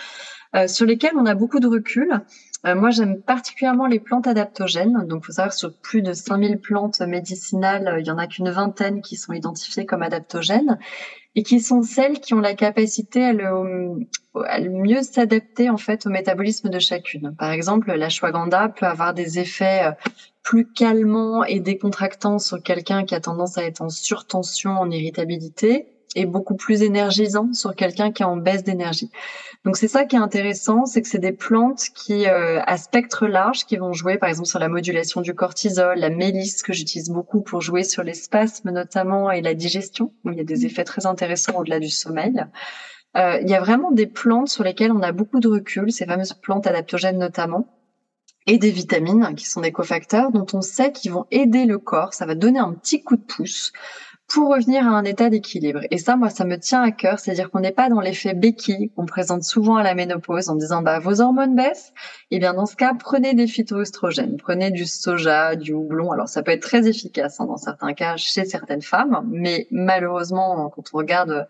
euh, sur lesquelles on a beaucoup de recul. Euh, moi, j'aime particulièrement les plantes adaptogènes. Donc, faut savoir sur plus de 5000 plantes médicinales, il y en a qu'une vingtaine qui sont identifiées comme adaptogènes et qui sont celles qui ont la capacité à le, mieux s'adapter en fait au métabolisme de chacune. Par exemple, la shwaganda peut avoir des effets euh, plus calmants et décontractants sur quelqu'un qui a tendance à être en surtension, en irritabilité, et beaucoup plus énergisant sur quelqu'un qui est en baisse d'énergie. Donc c'est ça qui est intéressant, c'est que c'est des plantes qui euh, à spectre large qui vont jouer par exemple sur la modulation du cortisol, la mélisse que j'utilise beaucoup pour jouer sur les spasmes notamment et la digestion, où il y a des effets très intéressants au-delà du sommeil. Euh, il y a vraiment des plantes sur lesquelles on a beaucoup de recul, ces fameuses plantes adaptogènes notamment, et des vitamines qui sont des cofacteurs dont on sait qu'ils vont aider le corps, ça va donner un petit coup de pouce pour revenir à un état d'équilibre. Et ça, moi, ça me tient à cœur, c'est-à-dire qu'on n'est pas dans l'effet béquille qu'on présente souvent à la ménopause en disant bah vos hormones baissent. Eh bien dans ce cas, prenez des phytoestrogènes, prenez du soja, du houblon. Alors ça peut être très efficace hein, dans certains cas chez certaines femmes, mais malheureusement, quand on regarde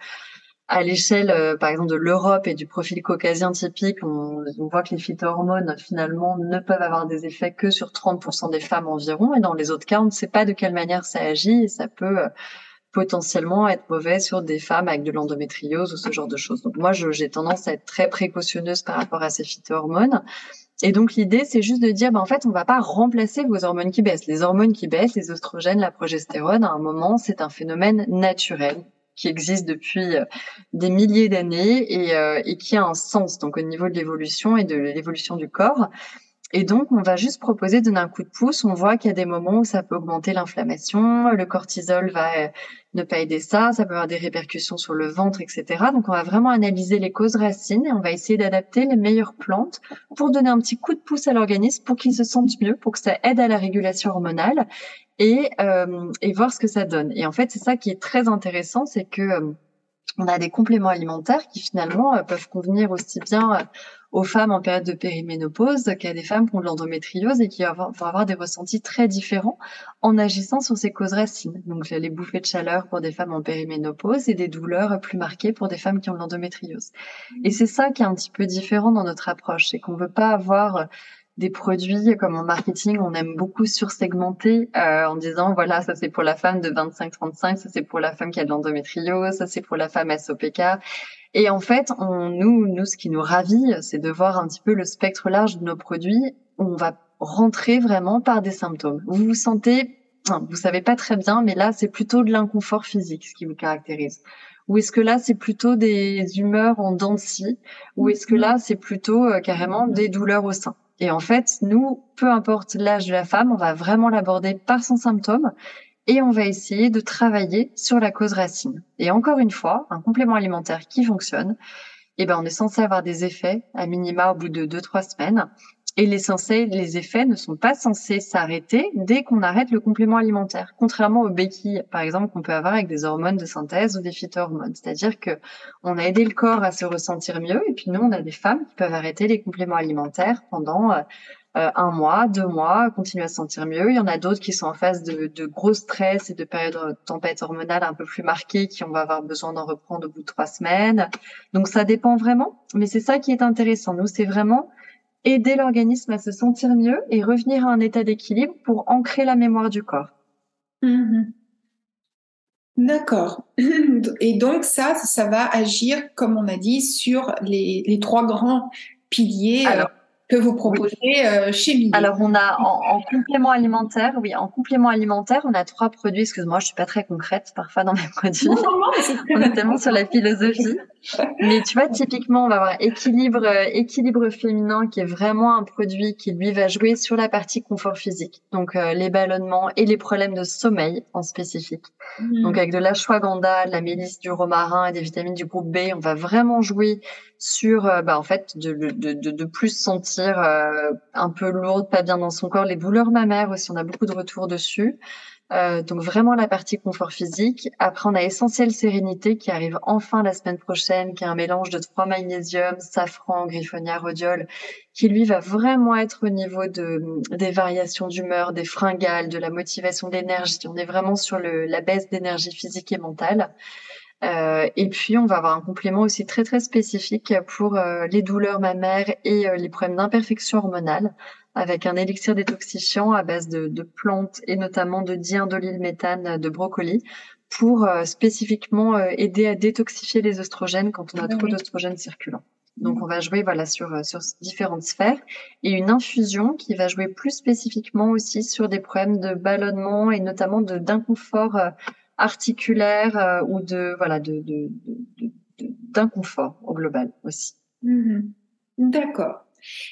à l'échelle, euh, par exemple, de l'Europe et du profil caucasien typique, on, on voit que les phytohormones, finalement, ne peuvent avoir des effets que sur 30% des femmes environ. Et dans les autres cas, on ne sait pas de quelle manière ça agit et ça peut euh, potentiellement être mauvais sur des femmes avec de l'endométriose ou ce genre de choses. Donc moi, j'ai tendance à être très précautionneuse par rapport à ces phytohormones. Et donc l'idée, c'est juste de dire, ben, en fait, on va pas remplacer vos hormones qui baissent. Les hormones qui baissent, les oestrogènes, la progestérone, à un moment, c'est un phénomène naturel qui existe depuis euh, des milliers d'années et, euh, et qui a un sens donc au niveau de l'évolution et de l'évolution du corps. Et donc, on va juste proposer de donner un coup de pouce. On voit qu'il y a des moments où ça peut augmenter l'inflammation, le cortisol va euh, ne pas aider ça, ça peut avoir des répercussions sur le ventre, etc. Donc, on va vraiment analyser les causes racines et on va essayer d'adapter les meilleures plantes pour donner un petit coup de pouce à l'organisme pour qu'il se sente mieux, pour que ça aide à la régulation hormonale et, euh, et voir ce que ça donne. Et en fait, c'est ça qui est très intéressant, c'est que euh, on a des compléments alimentaires qui finalement euh, peuvent convenir aussi bien aux femmes en période de périménopause qu'à des femmes qui ont de l'endométriose et qui vont avoir des ressentis très différents en agissant sur ces causes racines. Donc les bouffées de chaleur pour des femmes en périménopause et des douleurs plus marquées pour des femmes qui ont de l'endométriose. Et c'est ça qui est un petit peu différent dans notre approche, c'est qu'on veut pas avoir des produits comme en marketing, on aime beaucoup sursegmenter euh, en disant voilà ça c'est pour la femme de 25-35, ça c'est pour la femme qui a de l'endométriose, ça c'est pour la femme SOPK. Et en fait, on, nous, nous, ce qui nous ravit, c'est de voir un petit peu le spectre large de nos produits. Où on va rentrer vraiment par des symptômes. Vous vous sentez, vous savez pas très bien, mais là c'est plutôt de l'inconfort physique ce qui vous caractérise. Ou est-ce que là c'est plutôt des humeurs en dents de scie? Ou est-ce que là c'est plutôt euh, carrément des douleurs au sein? Et en fait, nous, peu importe l'âge de la femme, on va vraiment l'aborder par son symptôme et on va essayer de travailler sur la cause racine. Et encore une fois, un complément alimentaire qui fonctionne, eh ben, on est censé avoir des effets à minima au bout de 2-3 semaines. Et les, les effets ne sont pas censés s'arrêter dès qu'on arrête le complément alimentaire, contrairement aux béquilles, par exemple, qu'on peut avoir avec des hormones de synthèse ou des phytohormones. C'est-à-dire que on a aidé le corps à se ressentir mieux, et puis nous, on a des femmes qui peuvent arrêter les compléments alimentaires pendant euh, un mois, deux mois, continuer à se sentir mieux. Il y en a d'autres qui sont en phase de, de gros stress et de périodes de tempête hormonale un peu plus marquées, qui on va avoir besoin d'en reprendre au bout de trois semaines. Donc ça dépend vraiment, mais c'est ça qui est intéressant. Nous, c'est vraiment aider l'organisme à se sentir mieux et revenir à un état d'équilibre pour ancrer la mémoire du corps. Mhm. D'accord. (laughs) Et donc ça, ça va agir, comme on a dit, sur les, les trois grands piliers. Euh, que vous proposez euh, chez Millet. Alors, on a en, complément alimentaire, oui, en complément alimentaire, on a trois produits. Excuse-moi, je suis pas très concrète parfois dans mes (laughs) produits. Non, on est tellement sur la philosophie. Mais tu vois, typiquement, on va avoir équilibre, euh, équilibre féminin qui est vraiment un produit qui lui va jouer sur la partie confort physique. Donc, euh, les ballonnements et les problèmes de sommeil en spécifique. Mmh. Donc, avec de l'ashwagandha, de la mélisse, du romarin et des vitamines du groupe B, on va vraiment jouer sur, euh, bah, en fait, de, de, de, de plus sentir un peu lourde, pas bien dans son corps, les douleurs mammaires aussi, on a beaucoup de retours dessus. Euh, donc vraiment la partie confort physique. Après, on a Essentiel Sérénité qui arrive enfin la semaine prochaine, qui est un mélange de trois magnésiums, safran, griffonia, rhodiol, qui lui va vraiment être au niveau de, des variations d'humeur, des fringales, de la motivation d'énergie. On est vraiment sur le, la baisse d'énergie physique et mentale. Euh, et puis, on va avoir un complément aussi très très spécifique pour euh, les douleurs mammaires et euh, les problèmes d'imperfection hormonale avec un élixir détoxifiant à base de, de plantes et notamment de méthane de brocoli pour spécifiquement aider à détoxifier les oestrogènes quand on a trop d'oestrogènes circulant. Donc on va jouer voilà sur sur différentes sphères et une infusion qui va jouer plus spécifiquement aussi sur des problèmes de ballonnement et notamment de d'inconfort articulaire ou de voilà de d'inconfort au global aussi. Mmh D'accord.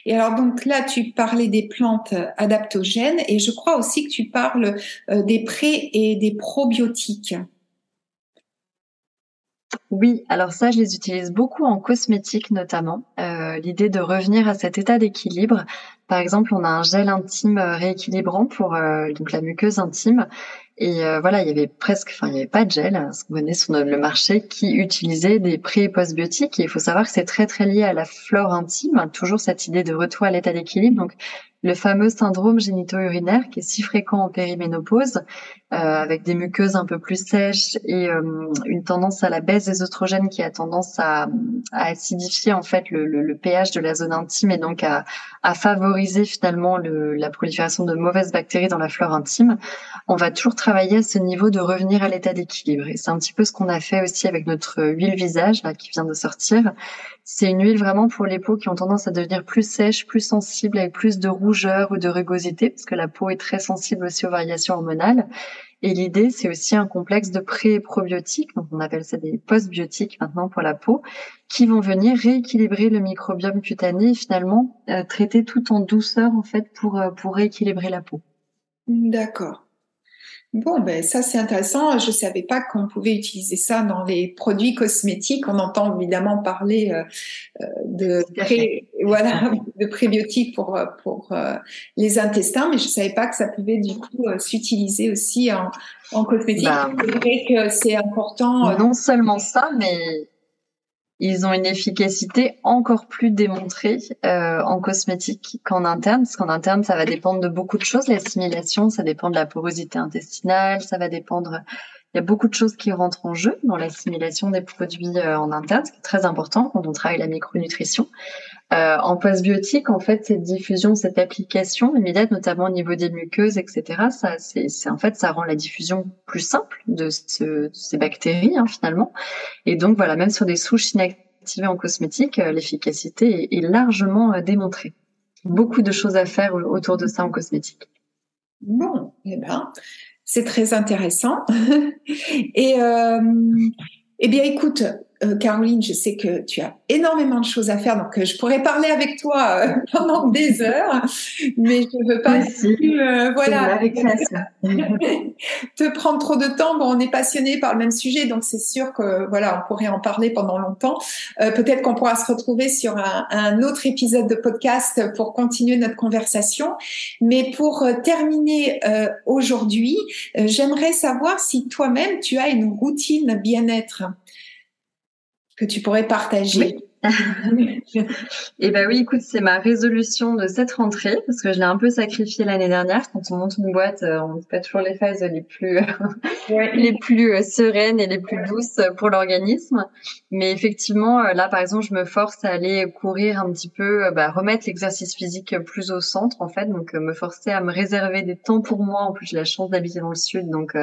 Et alors donc là, tu parlais des plantes adaptogènes et je crois aussi que tu parles euh, des pré et des probiotiques. Oui, alors ça, je les utilise beaucoup en cosmétique notamment. Euh, l'idée de revenir à cet état d'équilibre. Par exemple, on a un gel intime rééquilibrant pour euh, donc la muqueuse intime et euh, voilà, il y avait presque, enfin, il n'y avait pas de gel, hein, ce qu'on venait sur le marché, qui utilisait des pré- et post-biotiques. Et il faut savoir que c'est très, très lié à la flore intime, toujours cette idée de retour à l'état d'équilibre. Donc, le fameux syndrome génito-urinaire qui est si fréquent en périménopause, euh, avec des muqueuses un peu plus sèches et euh, une tendance à la baisse des oestrogènes qui a tendance à, acidifier en fait le, pH de la zone intime et donc à, favoriser finalement le, la prolifération de mauvaises bactéries dans la flore intime. On va toujours à ce niveau de revenir à l'état d'équilibre. Et c'est un petit peu ce qu'on a fait aussi avec notre huile visage là qui vient de sortir. C'est une huile vraiment pour les peaux qui ont tendance à devenir plus sèches, plus sensibles, avec plus de rougeur ou de rugosité, parce que la peau est très sensible aussi aux variations hormonales. Et l'idée, c'est aussi un complexe de pré- et probiotiques, donc on appelle ça des postbiotiques maintenant pour la peau, qui vont venir rééquilibrer le microbiome cutané et finalement euh, traiter tout en douceur en fait pour, euh, pour rééquilibrer la peau. D'accord. Bon, ben ça c'est intéressant. Je savais pas qu'on pouvait utiliser ça dans les produits cosmétiques. On entend évidemment parler euh, euh, de voilà de prébiotiques pour pour euh, les intestins, mais je savais pas que ça pouvait du coup s'utiliser aussi en, en cosmétique. Bah, c'est important. Non seulement ça, mais ils ont une efficacité encore plus démontrée euh, en cosmétique qu'en interne, parce qu'en interne, ça va dépendre de beaucoup de choses. L'assimilation, ça dépend de la porosité intestinale, ça va dépendre... Il y a beaucoup de choses qui rentrent en jeu dans l'assimilation des produits euh, en interne, ce qui est très important quand on travaille la micronutrition. Euh, en postbiotique, en fait, cette diffusion, cette application immédiate, notamment au niveau des muqueuses, etc., ça, c'est, en fait, ça rend la diffusion plus simple de, ces bactéries hein, finalement. Et donc voilà, même sur des souches inactivées en cosmétique, euh, l'efficacité est, largement euh, démontrée. Beaucoup de choses à faire autour de ça en cosmétique. Bon, eh ben, c'est très intéressant. (laughs) Et euh, eh bien, écoute, euh, Caroline, je sais que tu as énormément de choses à faire, donc euh, je pourrais parler avec toi euh, (laughs) pendant des heures, mais je ne veux pas voilà, (laughs) te prendre trop de temps. Bon, on est passionné par le même sujet, donc c'est sûr que voilà, on pourrait en parler pendant longtemps. Peut-être qu'on pourra se retrouver sur un, un, autre épisode de podcast pour continuer notre conversation. Mais pour terminer aujourd'hui, j'aimerais savoir si toi-même tu as une routine bien-être que tu pourrais partager (laughs) Eh ben oui, écoute, c'est ma résolution de cette rentrée parce que je l'ai un peu sacrifiée l'année dernière. Quand on monte une boîte, euh, on ne pas toujours les phases les plus (laughs) les plus euh, sereines et les plus douces pour l'organisme. Mais effectivement, euh, là, par exemple, je me force à aller courir un petit peu, bah, remettre l'exercice physique plus au centre en fait, donc me forcer à me réserver des temps pour moi. En plus, j'ai la chance d'habiter dans le sud, donc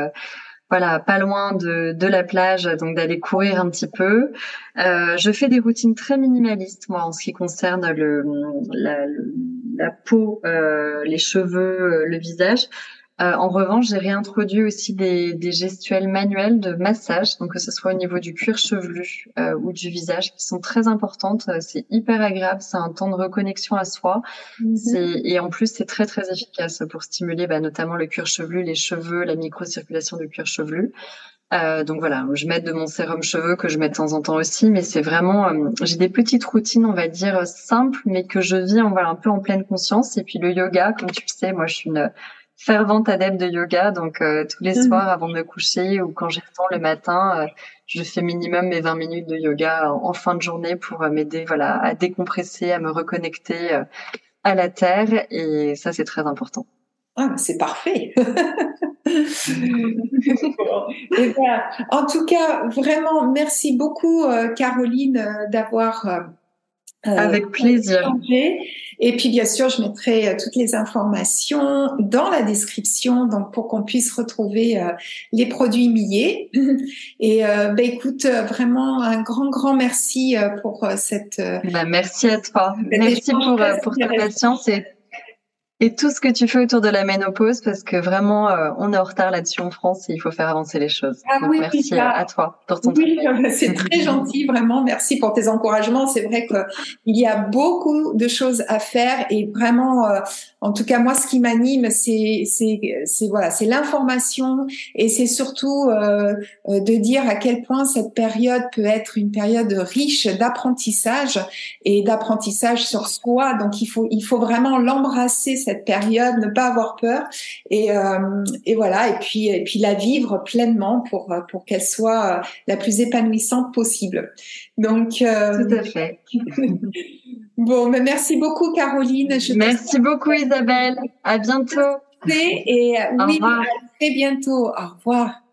voilà, pas loin de, de la plage, donc d'aller courir un petit peu. Euh, je fais des routines très minimalistes, moi, en ce qui concerne le, la, peau, euh, les cheveux, le visage. Euh, en revanche, j'ai réintroduit aussi des, des, gestuels manuels de massage, donc que ce soit au niveau du cuir chevelu euh, ou du visage, qui sont très importantes. Euh, c'est hyper agréable, c'est un temps de reconnexion à soi, mm-hmm. et en plus c'est très très efficace pour stimuler bah, notamment le cuir chevelu, les cheveux, la microcirculation du cuir chevelu. Euh, donc voilà, je mets de mon sérum cheveux que je mets de temps en temps aussi, mais c'est vraiment, j'ai des petites routines, on va dire simples, mais que je vis en voilà un peu en pleine conscience. Et puis le yoga, comme tu le sais, moi je suis une fervente adepte de yoga, donc euh, tous les mhm. soirs avant de me coucher ou quand j'ai le temps le matin, euh, je fais minimum mes 20 minutes de yoga en, fin de journée pour euh, m'aider voilà à décompresser, à me reconnecter à la terre et ça c'est très important. Ah, c'est parfait. (laughs) et En tout cas, vraiment, merci beaucoup, Caroline, d'avoir Avec plaisir. Et puis bien sûr, je mettrai euh, toutes les informations dans la description, donc pour qu'on puisse retrouver euh, les produits millés. (laughs) Et ben écoute, vraiment un grand grand merci pour cette. Bah, merci à toi. Merci pour pour ta patience et et tout ce que tu fais autour de la ménopause, parce que vraiment, euh, on est en retard là-dessus en France et il faut faire avancer les choses. Ah oui, merci à toi pour ton oui, C'est très (laughs) gentil, vraiment. Merci pour tes encouragements. C'est vrai qu'il y a beaucoup de choses à faire et vraiment, euh, en tout cas, moi, ce qui m'anime, c'est, c'est, c'est voilà, c'est l'information et c'est surtout euh, de dire à quel point cette période peut être une période riche d'apprentissage et d'apprentissage sur soi. Donc, il faut, il faut vraiment l'embrasser cette période, ne pas avoir peur et, euh, et voilà et puis et puis la vivre pleinement pour pour qu'elle soit la plus épanouissante possible. Donc euh, tout à fait. (laughs) bon, mais merci beaucoup Caroline. merci beaucoup Isabelle. À bientôt. Et oui, à très bientôt. Au revoir.